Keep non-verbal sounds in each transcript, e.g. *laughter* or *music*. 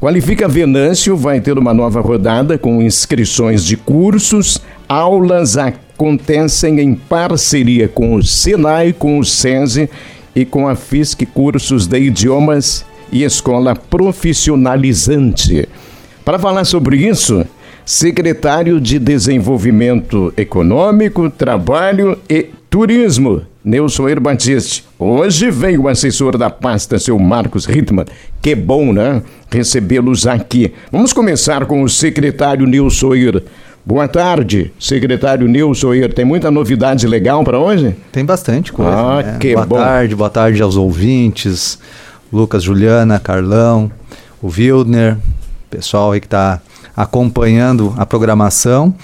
Qualifica Venâncio vai ter uma nova rodada com inscrições de cursos, aulas acontecem em parceria com o Senai, com o SESI e com a FISC Cursos de Idiomas e Escola Profissionalizante. Para falar sobre isso, secretário de Desenvolvimento Econômico, Trabalho e Turismo, Nelson Batiste. Hoje vem o assessor da pasta, seu Marcos Rittmann. Que bom, né? Recebê-los aqui. Vamos começar com o secretário Nilson Boa tarde, secretário Nilson Tem muita novidade legal para hoje? Tem bastante coisa. Ah, né? que boa bom. tarde, boa tarde aos ouvintes. Lucas, Juliana, Carlão, o Wildner, pessoal aí que está acompanhando a programação.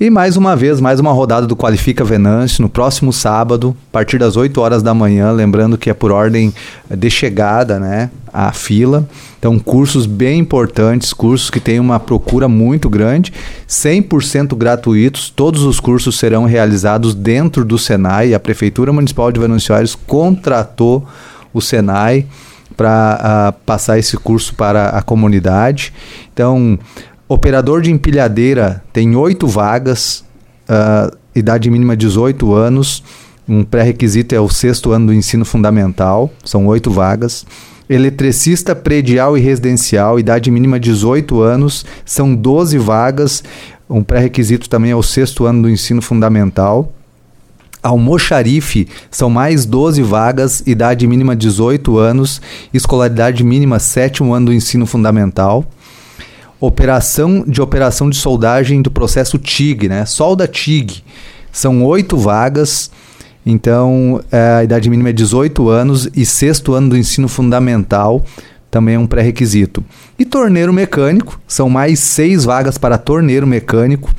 E mais uma vez, mais uma rodada do Qualifica Venâncio no próximo sábado, a partir das 8 horas da manhã, lembrando que é por ordem de chegada, né, a fila. Então, cursos bem importantes, cursos que têm uma procura muito grande, 100% gratuitos. Todos os cursos serão realizados dentro do Senai. A Prefeitura Municipal de Venâncio Aires contratou o Senai para uh, passar esse curso para a comunidade. Então, Operador de empilhadeira tem oito vagas, uh, idade mínima 18 anos. Um pré-requisito é o sexto ano do ensino fundamental, são oito vagas. Eletricista predial e residencial, idade mínima 18 anos, são 12 vagas. Um pré-requisito também é o sexto ano do ensino fundamental. Almoxarife são mais 12 vagas, idade mínima 18 anos, escolaridade mínima sétimo ano do ensino fundamental operação de operação de soldagem do processo TIG, né? Solda TIG. São oito vagas. Então, é, a idade mínima é 18 anos e sexto ano do ensino fundamental também é um pré-requisito. E torneiro mecânico, são mais seis vagas para torneiro mecânico,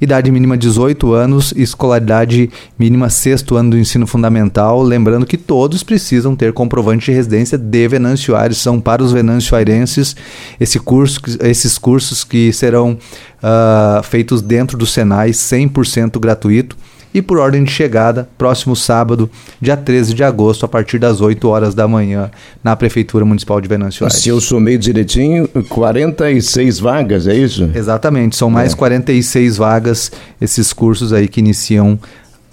idade mínima 18 anos, escolaridade mínima sexto ano do ensino fundamental. Lembrando que todos precisam ter comprovante de residência de Venâncio Aires, são para os venancioairenses esse curso, esses cursos que serão uh, feitos dentro do Senai, 100% gratuito e por ordem de chegada, próximo sábado, dia 13 de agosto, a partir das 8 horas da manhã, na Prefeitura Municipal de Venâncio Aires. Se eu somei direitinho, 46 vagas, é isso? Exatamente, são mais é. 46 vagas esses cursos aí que iniciam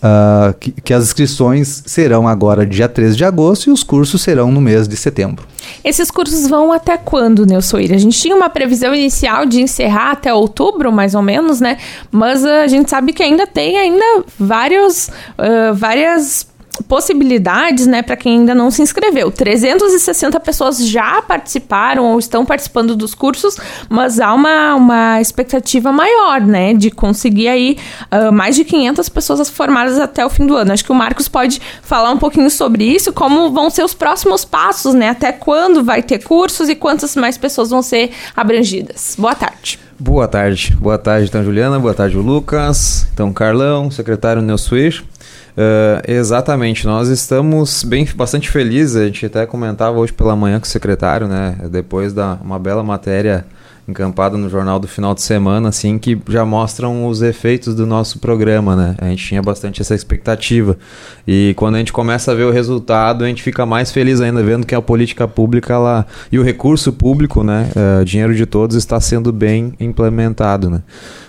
Uh, que, que, as inscrições serão agora dia 13 de agosto e os cursos serão no mês de setembro. Esses cursos vão até quando, Nilson A gente tinha uma previsão inicial de encerrar até outubro, mais ou menos, né? Mas uh, a gente sabe que ainda tem ainda vários, uh, várias possibilidades, né, para quem ainda não se inscreveu. 360 pessoas já participaram ou estão participando dos cursos, mas há uma, uma expectativa maior, né, de conseguir aí uh, mais de 500 pessoas formadas até o fim do ano. Acho que o Marcos pode falar um pouquinho sobre isso, como vão ser os próximos passos, né, até quando vai ter cursos e quantas mais pessoas vão ser abrangidas. Boa tarde. Boa tarde. Boa tarde, então, Juliana. Boa tarde, Lucas. Então, Carlão, secretário Neusuir. Uh, exatamente, nós estamos bem bastante felizes, a gente até comentava hoje pela manhã com o secretário, né? Depois da uma bela matéria encampada no jornal do final de semana, assim, que já mostram os efeitos do nosso programa, né? A gente tinha bastante essa expectativa. E quando a gente começa a ver o resultado, a gente fica mais feliz ainda vendo que a política pública lá e o recurso público, né? Uh, dinheiro de todos está sendo bem implementado, né?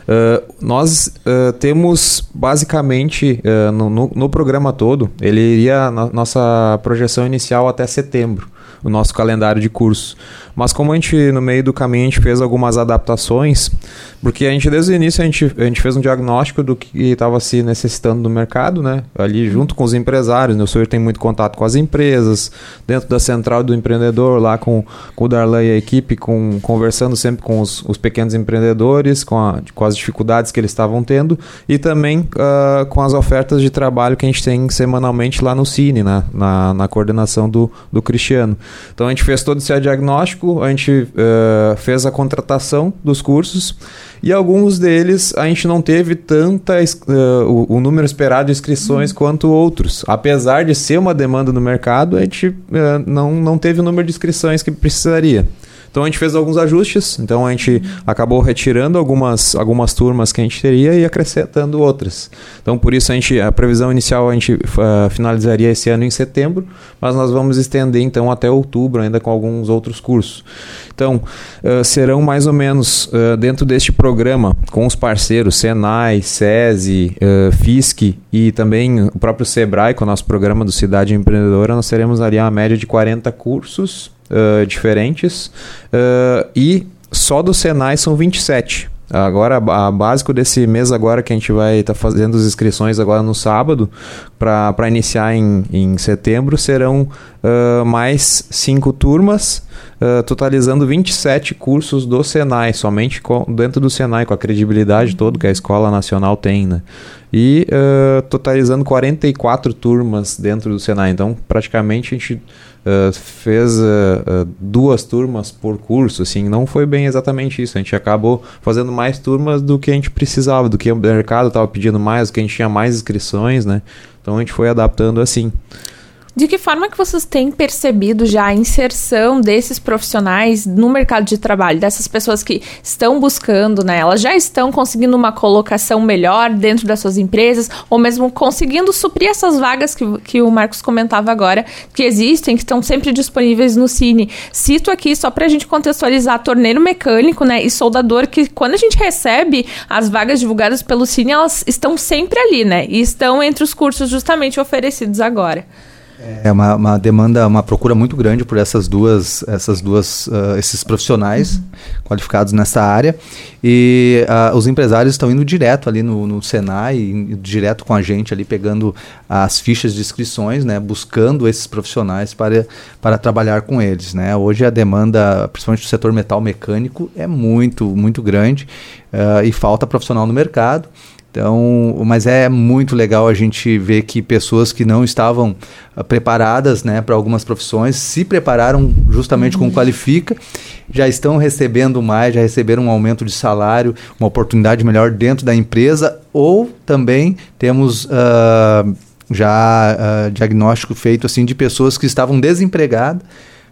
Uh, nós uh, temos basicamente uh, no, no, no, programa todo, ele iria na nossa projeção inicial até setembro o nosso calendário de cursos. Mas como a gente, no meio do caminho, a gente fez algumas adaptações, porque a gente, desde o início, a gente, a gente fez um diagnóstico do que estava se necessitando no mercado, né? Ali junto com os empresários, né? O senhor tem muito contato com as empresas, dentro da central do empreendedor, lá com, com o Darlan e a equipe, com, conversando sempre com os, os pequenos empreendedores, com, a, com as dificuldades que eles estavam tendo, e também uh, com as ofertas de trabalho que a gente tem semanalmente lá no Cine, né? na, na coordenação do, do Cristiano. Então a gente fez todo esse diagnóstico, a gente uh, fez a contratação dos cursos e alguns deles a gente não teve tanta uh, o, o, número esperado de inscrições uhum. quanto outros. Apesar de ser uma demanda no mercado, a gente uh, não, não teve o número de inscrições que precisaria. Então a gente fez alguns ajustes, então a gente acabou retirando algumas, algumas turmas que a gente teria e acrescentando outras. Então por isso a gente a previsão inicial a gente uh, finalizaria esse ano em setembro, mas nós vamos estender então até outubro ainda com alguns outros cursos. Então, uh, serão mais ou menos uh, dentro deste programa, com os parceiros Senai, SESI, FISC e também o próprio Sebrae, com o nosso programa do Cidade Empreendedora, nós teremos ali uma média de 40 cursos diferentes e só do Senai são 27. Agora, a básico desse mês agora que a gente vai estar tá fazendo as inscrições agora no sábado para iniciar em, em setembro serão uh, mais cinco turmas, uh, totalizando 27 cursos do Senai, somente com, dentro do Senai, com a credibilidade toda que a Escola Nacional tem, né? E uh, totalizando 44 turmas dentro do Senai. Então, praticamente a gente uh, fez uh, duas turmas por curso, assim, não foi bem exatamente isso. A gente acabou fazendo mais turmas do que a gente precisava, do que o mercado estava pedindo mais, do que a gente tinha mais inscrições, né? Então a gente foi adaptando assim. De que forma que vocês têm percebido já a inserção desses profissionais no mercado de trabalho, dessas pessoas que estão buscando, né? Elas já estão conseguindo uma colocação melhor dentro das suas empresas, ou mesmo conseguindo suprir essas vagas que, que o Marcos comentava agora, que existem, que estão sempre disponíveis no Cine. Cito aqui, só para a gente contextualizar, torneiro mecânico, né? E soldador, que quando a gente recebe as vagas divulgadas pelo Cine, elas estão sempre ali, né? E estão entre os cursos justamente oferecidos agora. É uma, uma, demanda, uma procura muito grande por essas duas, essas duas, uh, esses profissionais uhum. qualificados nessa área e uh, os empresários estão indo direto ali no, no Senai, direto com a gente ali pegando as fichas de inscrições, né, buscando esses profissionais para, para trabalhar com eles, né. Hoje a demanda, principalmente do setor metal mecânico, é muito muito grande uh, e falta profissional no mercado. Então, mas é muito legal a gente ver que pessoas que não estavam uh, preparadas né, para algumas profissões se prepararam justamente uhum. com Qualifica, já estão recebendo mais, já receberam um aumento de salário, uma oportunidade melhor dentro da empresa, ou também temos uh, já uh, diagnóstico feito assim de pessoas que estavam desempregadas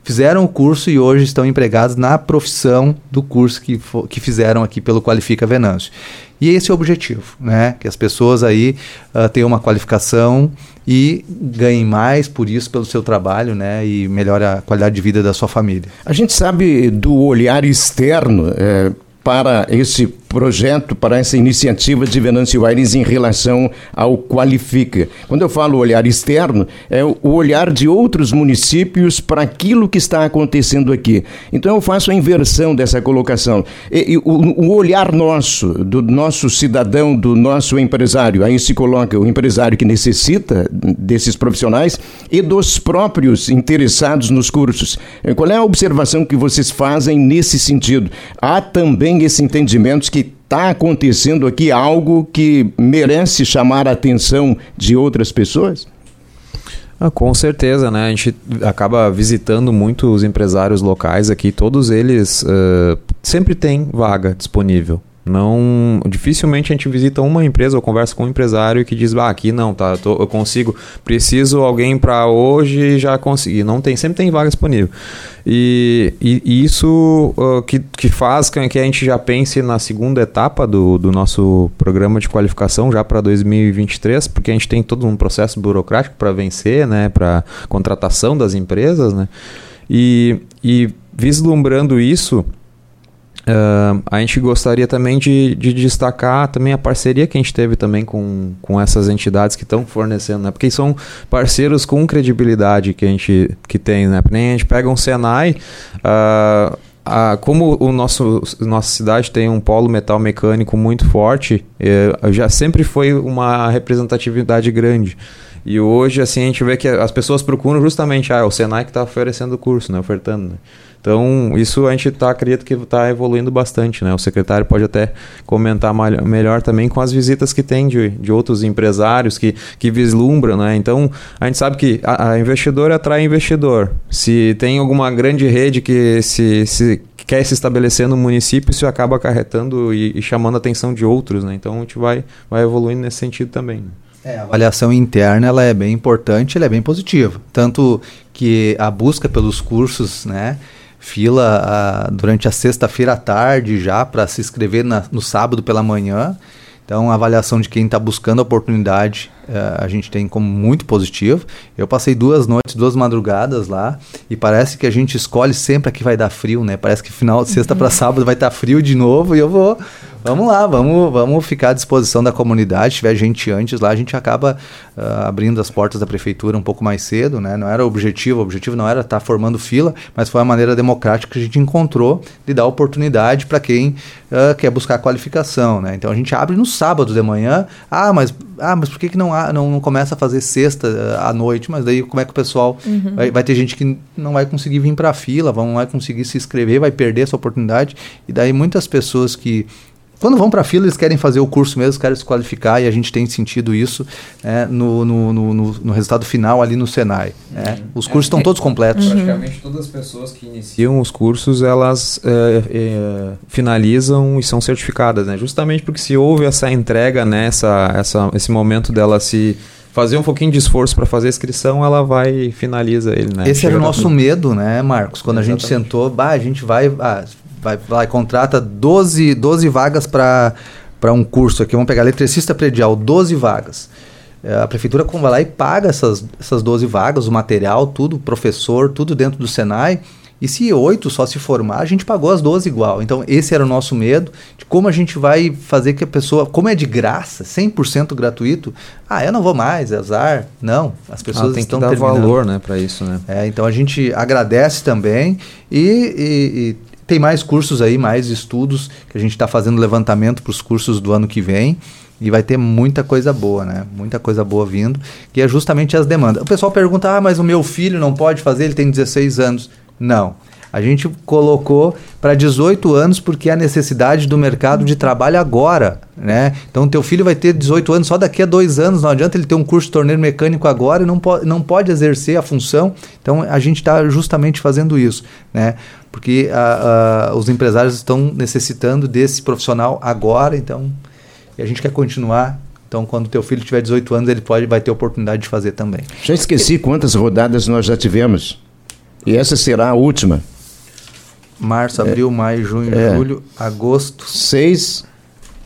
fizeram o curso e hoje estão empregados na profissão do curso que, que fizeram aqui pelo Qualifica Venâncio. E esse é o objetivo, né? Que as pessoas aí uh, tenham uma qualificação e ganhem mais por isso, pelo seu trabalho, né? E melhore a qualidade de vida da sua família. A gente sabe do olhar externo é, para esse projeto, para essa iniciativa de Venâncio Aires em relação ao Qualifica. Quando eu falo olhar externo, é o olhar de outros municípios para aquilo que está acontecendo aqui. Então eu faço a inversão dessa colocação. E, e, o, o, olhar nosso, do nosso cidadão, do nosso empresário, aí se coloca o empresário que necessita desses profissionais e dos próprios interessados nos cursos. Qual é a observação que vocês fazem nesse sentido? Há também esse entendimento que está acontecendo aqui algo que merece chamar a atenção de outras pessoas? Ah, com certeza, né? A gente acaba visitando muito os empresários locais aqui, todos eles uh, sempre têm vaga disponível. Não, dificilmente a gente visita uma empresa ou conversa com um empresário que diz, ah, aqui não, tá, tô, eu consigo, preciso alguém para hoje já consegui. Não tem, sempre tem vaga disponível. E, e, e isso uh, que, que faz que a gente já pense na segunda etapa do, do nosso programa de qualificação já para 2023, porque a gente tem todo um processo burocrático para vencer, né, para contratação das empresas, né? E, e vislumbrando isso, Uh, a gente gostaria também de, de, destacar também a parceria que a gente teve também com, com essas entidades que estão fornecendo, né? Porque são parceiros com credibilidade que a gente que tem, né? Nem a gente pega um Senai, uh, uh, como o nosso nossa cidade tem um polo metal mecânico muito forte, eh, já sempre foi uma representatividade grande. E hoje, assim, a gente vê que as pessoas procuram justamente, ah, é o Senai que está oferecendo o curso, né? Ofertando, né? Então, isso a gente tá, acredita que está evoluindo bastante, né? O secretário pode até comentar melhor também com as visitas que tem de, de outros empresários que, que vislumbram, né? Então, a gente sabe que a, a investidor atrai investidor. Se tem alguma grande rede que se, se quer se estabelecer no município, isso acaba acarretando e, e, chamando a atenção de outros, né? Então, a gente vai, vai evoluindo nesse sentido também. Né? É, a avaliação interna ela é bem importante, ela é bem positiva. Tanto que a busca pelos cursos, né? Fila a, durante a sexta-feira à tarde já para se inscrever na, no sábado pela manhã. Então, avaliação de quem está buscando a oportunidade a gente tem como muito positivo. Eu passei duas noites, duas madrugadas lá e parece que a gente escolhe sempre a que vai dar frio, né? Parece que final de sexta para sábado vai estar tá frio de novo e eu vou Vamos lá, vamos, vamos ficar à disposição da comunidade. Se tiver gente antes lá, a gente acaba uh, abrindo as portas da prefeitura um pouco mais cedo, né? Não era o objetivo, o objetivo não era estar tá formando fila, mas foi a maneira democrática que a gente encontrou de dar oportunidade para quem uh, quer buscar qualificação, né? Então a gente abre no sábado de manhã. Ah, mas, ah, mas por que, que não, há, não, não começa a fazer sexta uh, à noite? Mas daí como é que o pessoal. Uhum. Vai, vai ter gente que não vai conseguir vir para a fila, não vai conseguir se inscrever, vai perder essa oportunidade. E daí muitas pessoas que quando vão para a fila, eles querem fazer o curso mesmo, querem se qualificar e a gente tem sentido isso é, no, no, no, no, resultado final ali no Senai. Né? Uhum. Os cursos estão é, todos completos. Uhum. Praticamente todas as pessoas que iniciam os cursos, elas é, é, finalizam e são certificadas, né? Justamente porque se houve essa entrega, né? essa, essa, esse momento dela se fazer um pouquinho de esforço para fazer a inscrição, ela vai e finaliza ele, né? Esse Chega era o nosso medo, né, Marcos? Quando Exatamente. a gente sentou, bah, a gente vai, ah, vai, vai contrata 12, 12 vagas para um curso aqui. Vamos pegar eletricista predial, 12 vagas. É, a prefeitura vai lá e paga essas, essas 12 vagas, o material, tudo, professor, tudo dentro do Senai. E se oito só se formar, a gente pagou as 12 igual. Então, esse era o nosso medo de como a gente vai fazer que a pessoa, como é de graça, 100% gratuito, ah, eu não vou mais, é azar. Não, as pessoas ah, tem estão que dar terminando. valor, né, para isso, né? É, então a gente agradece também e, e, e tem mais cursos aí, mais estudos que a gente está fazendo levantamento para os cursos do ano que vem. E vai ter muita coisa boa, né? Muita coisa boa vindo, que é justamente as demandas. O pessoal pergunta: ah, mas o meu filho não pode fazer, ele tem 16 anos. Não. A gente colocou para 18 anos porque é a necessidade do mercado de trabalho agora, né? Então teu filho vai ter 18 anos só daqui a dois anos. Não adianta ele ter um curso de torneiro mecânico agora e não, po não pode exercer a função. Então a gente está justamente fazendo isso, né? Porque a, a, os empresários estão necessitando desse profissional agora, então e a gente quer continuar então, quando teu filho tiver 18 anos, ele pode, vai ter oportunidade de fazer também. Já esqueci quantas rodadas nós já tivemos. E essa será a última. Março, abril, é, maio, junho, é, julho, agosto. Seis.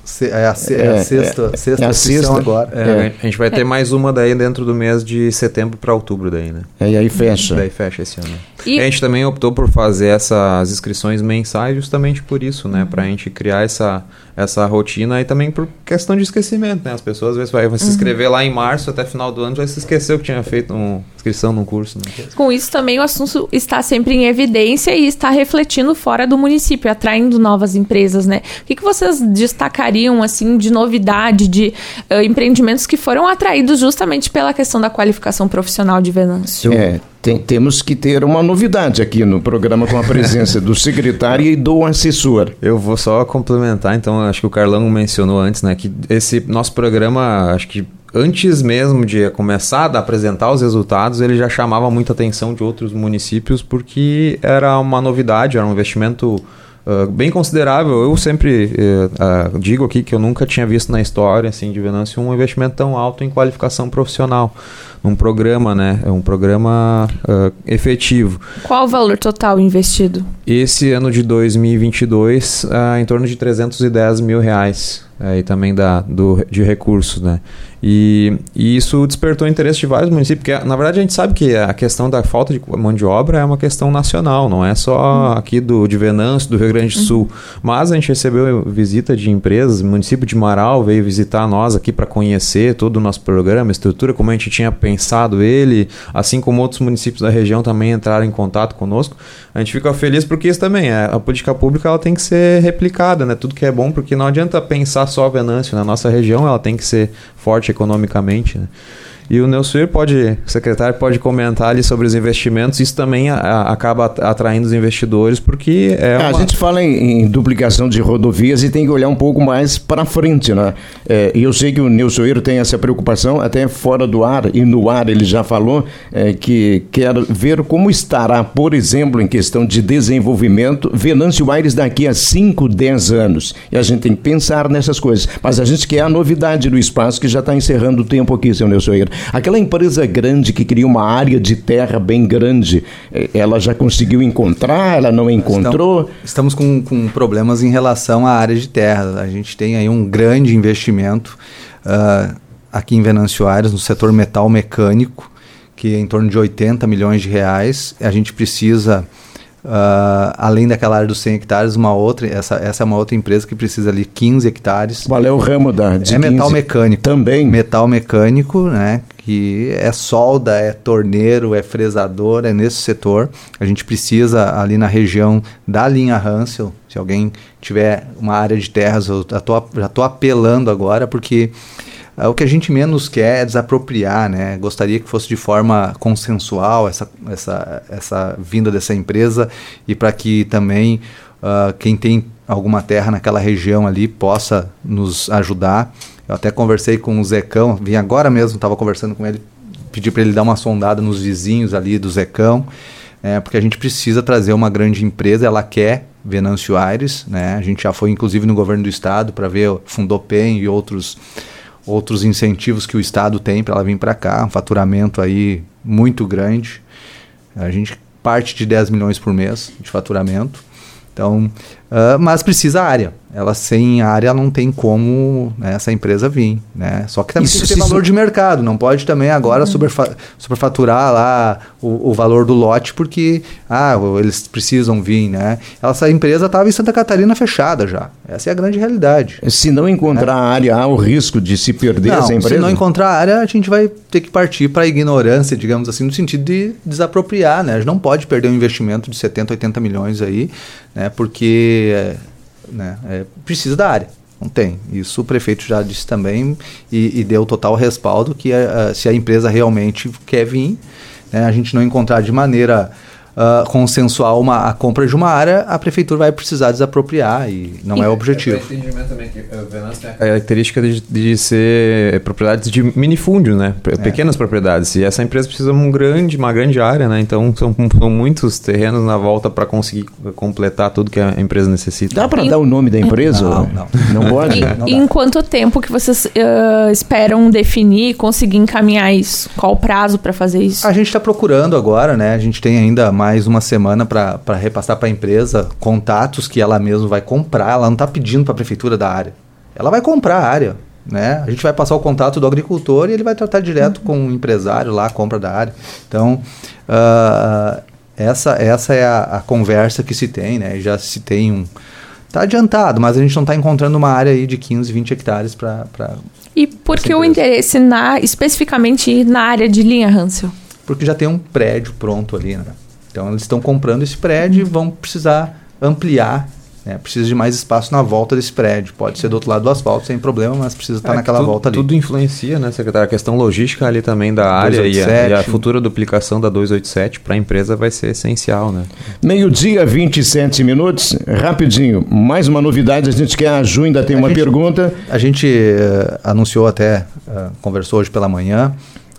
Se, é, a, é, é a sexta, é, sexta, é a sexta agora. É, a gente vai ter mais uma daí dentro do mês de setembro para outubro daí, né? É, e aí fecha. Daí fecha esse ano. E... A gente também optou por fazer essas inscrições mensais justamente por isso, né? Uhum. Para a gente criar essa essa rotina e também por questão de esquecimento, né? As pessoas às vezes vai, vai se uhum. inscrever uhum. lá em março até final do ano já se esqueceu que tinha feito uma inscrição num curso. Né? Com isso também o assunto está sempre em evidência e está refletindo fora do município, atraindo novas empresas, né? O que, que vocês destacariam assim de novidade, de uh, empreendimentos que foram atraídos justamente pela questão da qualificação profissional de Venâncio? É, tem, temos que ter uma novidade aqui no programa com a presença do secretário e do assessor. *laughs* Eu vou só complementar, então, acho que o Carlão mencionou antes, né, que esse nosso programa, acho que antes mesmo de começar a apresentar os resultados, ele já chamava muita atenção de outros municípios porque era uma novidade, era um investimento uh, bem considerável. Eu sempre uh, digo aqui que eu nunca tinha visto na história assim, de Venâncio um investimento tão alto em qualificação profissional um programa, né? É um programa uh, efetivo. Qual o valor total investido? Esse ano de 2022, uh, em torno de 310 mil reais. Aí também da, do, de recursos, né? E, e, isso despertou interesse de vários municípios, porque na verdade a gente sabe que a questão da falta de mão de obra é uma questão nacional, não é só uhum. aqui do, de Venâncio, do Rio Grande do Sul. Uhum. Mas a gente recebeu visita de empresas, o município de Marau veio visitar nós aqui para conhecer todo o nosso programa, estrutura, como a gente tinha pensado ele, assim como outros municípios da região também entraram em contato conosco. A gente fica feliz porque isso também, é, a política pública ela tem que ser replicada, né? Tudo que é bom, porque não adianta pensar só Venâncio, na nossa região ela tem que ser forte economicamente. Né? E o Neusuir pode, o secretário pode comentar ali sobre os investimentos. Isso também a, a, acaba atraindo os investidores, porque é, é uma... A gente fala em, em, duplicação de rodovias e tem que olhar um pouco mais para frente, né? É, e eu sei que o Neusuir tem essa preocupação, até fora do ar e no ar ele já falou é, que quer ver como estará, por exemplo, em questão de desenvolvimento, Venâncio Aires daqui a 5, 10 anos. E a gente tem que pensar nessas coisas. Mas a gente quer a novidade do espaço que já está encerrando o tempo aqui, seu Neusuir. Aquela empresa grande que queria uma área de terra bem grande, eh, ela já conseguiu encontrar? Ela não encontrou? Estamos, estamos com, com problemas em relação à área de terra. A gente tem aí um grande investimento uh, aqui em Venâncio Aires, no setor metal mecânico, que é em torno de 80 milhões de reais. A gente precisa Uh, além daquela área dos 100 hectares, uma outra, essa, essa é uma outra empresa que precisa ali 15 hectares. Qual é o ramo da de É metal mecânico. Também. Metal mecânico, né? Que é solda, é torneiro, é fresador, é nesse setor. A gente precisa ali na região da linha Hansel, se alguém tiver uma área de terras, eu já estou apelando agora, porque o que a gente menos quer é desapropriar, né? Gostaria que fosse de forma consensual essa, essa, essa vinda dessa empresa e para que também uh, quem tem alguma terra naquela região ali possa nos ajudar. Eu até conversei com o Zecão, vim agora mesmo, estava conversando com ele, pedi para ele dar uma sondada nos vizinhos ali do Zecão, é, porque a gente precisa trazer uma grande empresa, ela quer Venâncio Aires, né? A gente já foi inclusive no governo do estado para ver o Fundopem e outros outros incentivos que o Estado tem para ela vir para cá, um faturamento aí muito grande. A gente parte de 10 milhões por mês de faturamento. Então, uh, mas precisa área. Ela sem área não tem como né, essa empresa vir. Né? Só que também isso, tem que ter valor de mercado. Não pode também agora uhum. superfa superfaturar lá o, o, valor do lote porque ah, eles precisam vir. Né? Essa empresa estava em Santa Catarina fechada já. Essa é a grande realidade. Se não encontrar né? área, há o risco de se perder não, essa empresa? Se não encontrar área, a gente vai ter que partir para a ignorância, digamos assim, no sentido de desapropriar. Né? A gente não pode perder um investimento de 70, 80 milhões aí, né? porque né? É, precisa da área. Não tem. Isso o prefeito já disse também e, e deu total respaldo que a, a, se a empresa realmente quer vir, né, a gente não encontrar de maneira uh, consensual uma, a compra de uma área, a prefeitura vai precisar desapropriar e não e é o objetivo. É, entendimento também que Venâncio tem a característica de, de ser propriedades de minifúndio, né? É. Pequenas é. propriedades. E essa empresa precisa de um grande, uma grande área, né? Então são, são muitos terrenos na volta para conseguir completar tudo que a empresa necessita. Dá para dar o nome da empresa? Não, não. Não *laughs* pode? E, em quanto tempo que vocês uh, esperam definir, conseguir encaminhar isso? Qual o prazo para fazer isso? A gente está procurando agora, né? A gente tem ainda mais mais uma semana para repassar para a empresa contatos que ela mesma vai comprar. Ela não está pedindo para a prefeitura da área. Ela vai comprar a área. Né? A gente vai passar o contato do agricultor e ele vai tratar direto uhum. com o empresário lá, a compra da área. Então, uh, essa, essa é a, a, conversa que se tem, né? Já se tem um. Está adiantado, mas a gente não está encontrando uma área aí de 15, 20 hectares para. E por que o interesse na, especificamente na área de linha Hansel? Porque já tem um prédio pronto ali, né? Então eles estão comprando esse prédio e vão precisar ampliar né? Precisa de mais espaço na volta desse prédio. Pode ser do outro lado do asfalto sem problema, mas precisa estar é, naquela tudo, volta ali. Tudo influencia, né, secretário? A questão logística ali também da área 287. e a, e a futura duplicação da 287 para a empresa vai ser essencial, né? Meio-dia, 27 minutos. Rapidinho, mais uma novidade. A gente quer a Ju ainda tem a uma gente, pergunta. A gente uh, anunciou até, uh, conversou hoje pela manhã,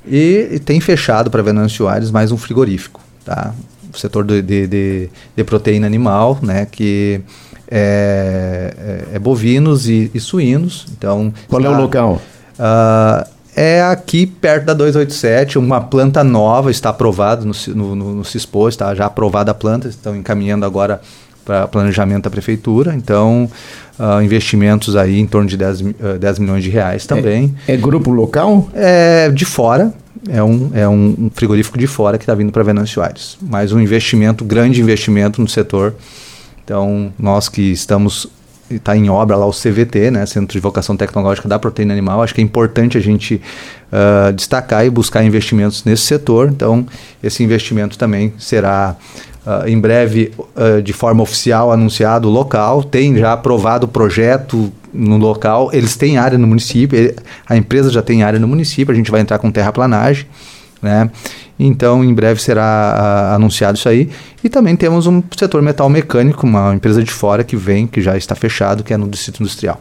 e, e tem fechado para Venâncio Aires mais um frigorífico. Tá? Setor de, de, de, de proteína animal, né, que é, é, é bovinos e, e, suínos. Então, Qual é o local? Uh, é aqui perto da 287, uma planta nova, está aprovada no, no, no, no CISPO, está já aprovada a planta, estão encaminhando agora para planejamento da prefeitura. Então, uh, investimentos aí em torno de 10, uh, 10 milhões de reais também. É, é grupo local? É de fora, é um, é um frigorífico de fora que está vindo para Venâncio Aires. Mais um investimento, grande investimento no setor. Então, nós que estamos está em obra lá o CVT, né, Centro de Vocação Tecnológica da Proteína Animal. Acho que é importante a gente uh, destacar e buscar investimentos nesse setor. Então, esse investimento também será uh, em breve uh, de forma oficial anunciado local. Tem já aprovado o projeto no local. Eles têm área no município, a empresa já tem área no município, a gente vai entrar com terraplanagem. Né? Então, em breve será uh, anunciado isso aí. E também temos um setor metal mecânico, uma empresa de fora que vem, que já está fechado, que é no Distrito Industrial.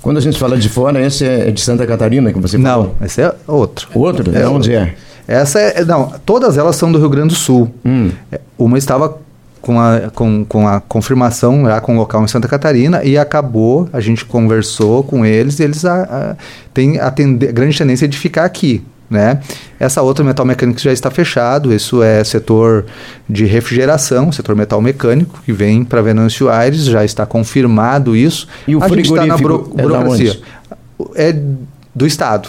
Quando a gente fala de fora, esse é de Santa Catarina que você falou? Não, esse é outro. Outro? É, onde é? Essa é. Não, todas elas são do Rio Grande do Sul. Hum. É, uma estava com a, com, com a confirmação já com o local em Santa Catarina e acabou, a gente conversou com eles e eles a, a, têm a, tende, grande tendência de ficar aqui. né? Essa outra metal mecânico já está fechado, isso é setor de refrigeração, setor metal mecânico, que vem para Venâncio Aires, já está confirmado isso. E o A gente está na frigorífico buro- é burocracia. É do Estado.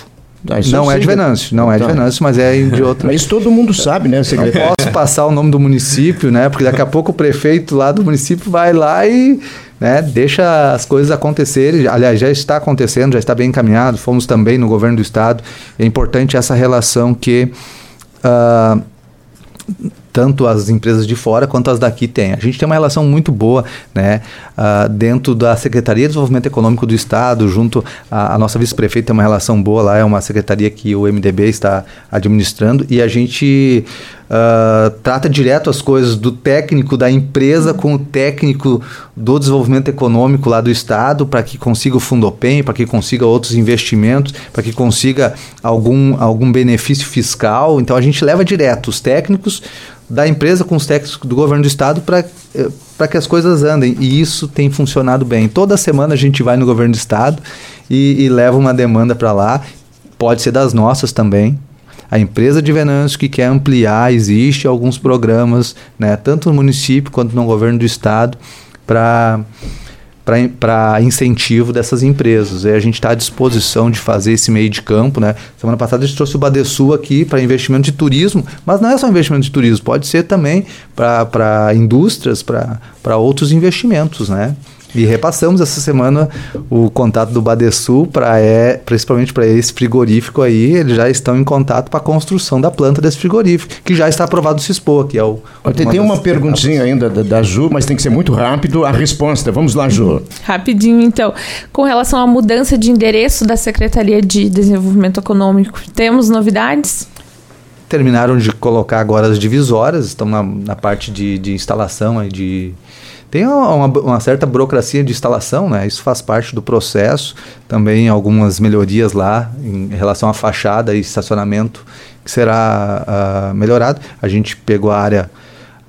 Ah, não é de Venâncio, não é de Tá. Venâncio, mas é de *laughs* outra. Mas isso todo mundo sabe, né, Não secretário? posso passar o nome do município, né? Porque daqui a pouco o prefeito lá do município vai lá e né, deixa as coisas acontecerem. Aliás, já está acontecendo, já está bem encaminhado. Fomos também no governo do estado. É importante essa relação que ah, tanto as empresas de fora quanto as daqui têm. A gente tem uma relação muito boa, né, ah, dentro da Secretaria de Desenvolvimento Econômico do Estado, junto à nossa vice-prefeita tem uma relação boa lá, é uma secretaria que o MDB está administrando e a gente ah, trata direto as coisas do técnico da empresa com o técnico do desenvolvimento econômico lá do Estado para que consiga o Fundopem, para que consiga outros investimentos, para que consiga algum, algum benefício fiscal. Então a gente leva direto os técnicos da empresa com os técnicos do governo do estado para para que as coisas andem e isso tem funcionado bem. Toda semana a gente vai no governo do estado e, e leva uma demanda para lá. Pode ser das nossas também. A empresa de Venâncio que quer ampliar, existe alguns programas, né, tanto no município quanto no governo do estado, para para incentivo dessas empresas. E a gente está à disposição de fazer esse meio de campo. Né? Semana passada a gente trouxe o Badesul aqui para investimento de turismo, mas não é só investimento de turismo, pode ser também para indústrias, para outros investimentos. Né? E repassamos essa semana o contato do Badesul para é, principalmente para esse frigorífico aí, eles já estão em contato para a construção da planta desse frigorífico, que já está aprovado no CISPO, que é o Ó, Tem, uma perguntinha ainda da, da Ju, mas tem que ser muito rápido a resposta. Vamos lá, Ju. Rapidinho, então. Com relação à mudança de endereço da Secretaria de Desenvolvimento Econômico, temos novidades? terminaram de colocar agora as divisórias, estão na, na parte de, de instalação aí de tem uma, uma, certa burocracia de instalação, né? Isso faz parte do processo. Também algumas melhorias lá em relação à fachada e estacionamento que será uh, melhorado. A gente pegou a área,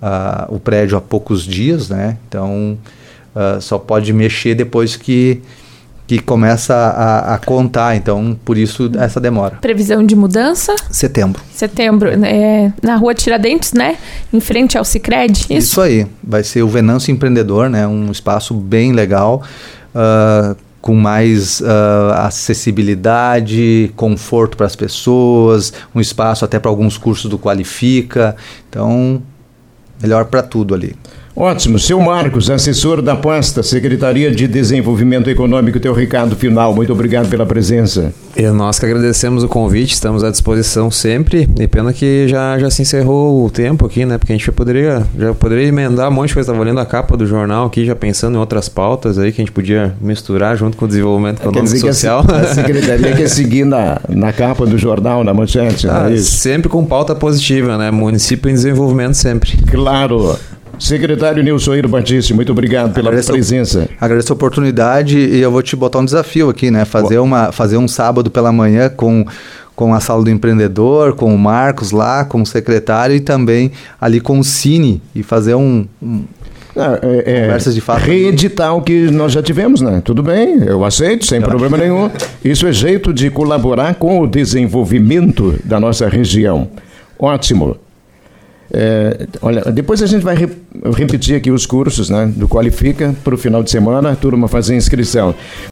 uh, o prédio há poucos dias, né? Então uh, só pode mexer depois que que começa a, a, contar, então por isso essa demora. Previsão de mudança? Setembro. Setembro, é, na rua Tiradentes, né? Em frente ao Cicred, isso? Isso aí, vai ser o Venâncio Empreendedor, né? Um espaço bem legal, uh, com mais uh, acessibilidade, conforto para as pessoas, um espaço até para alguns cursos do Qualifica, então melhor para tudo ali. Ótimo. Seu Marcos, assessor da pasta, Secretaria de Desenvolvimento Econômico, teu recado final. Muito obrigado pela presença. E nós que agradecemos o convite, estamos à disposição sempre. E pena que já, já se encerrou o tempo aqui, né? Porque a gente já poderia, já poderia emendar um monte de coisa. Estava lendo a capa do jornal aqui, já pensando em outras pautas aí que a gente podia misturar junto com o desenvolvimento econômico e social. Que a, a Secretaria quer *laughs* seguir na, na capa do jornal, na manchete, ah, não é isso? Sempre com pauta positiva, né? Município em desenvolvimento sempre. Claro. Secretário Nilson Batista, muito obrigado pela agradeço, presença. Agradeço a oportunidade e eu vou te botar um desafio aqui, né? Fazer, uma, fazer um sábado pela manhã com, com a sala do empreendedor, com o Marcos lá, com o secretário e também ali com o Cine e fazer um. um ah, é, conversas de fato. Reeditar o que nós já tivemos, né? Tudo bem, eu aceito, sem problema nenhum. Isso é jeito de colaborar com o desenvolvimento da nossa região. Ótimo. É, olha, depois a gente vai re repetir aqui os cursos né, do Qualifica para o final de semana, a turma fazer inscrição.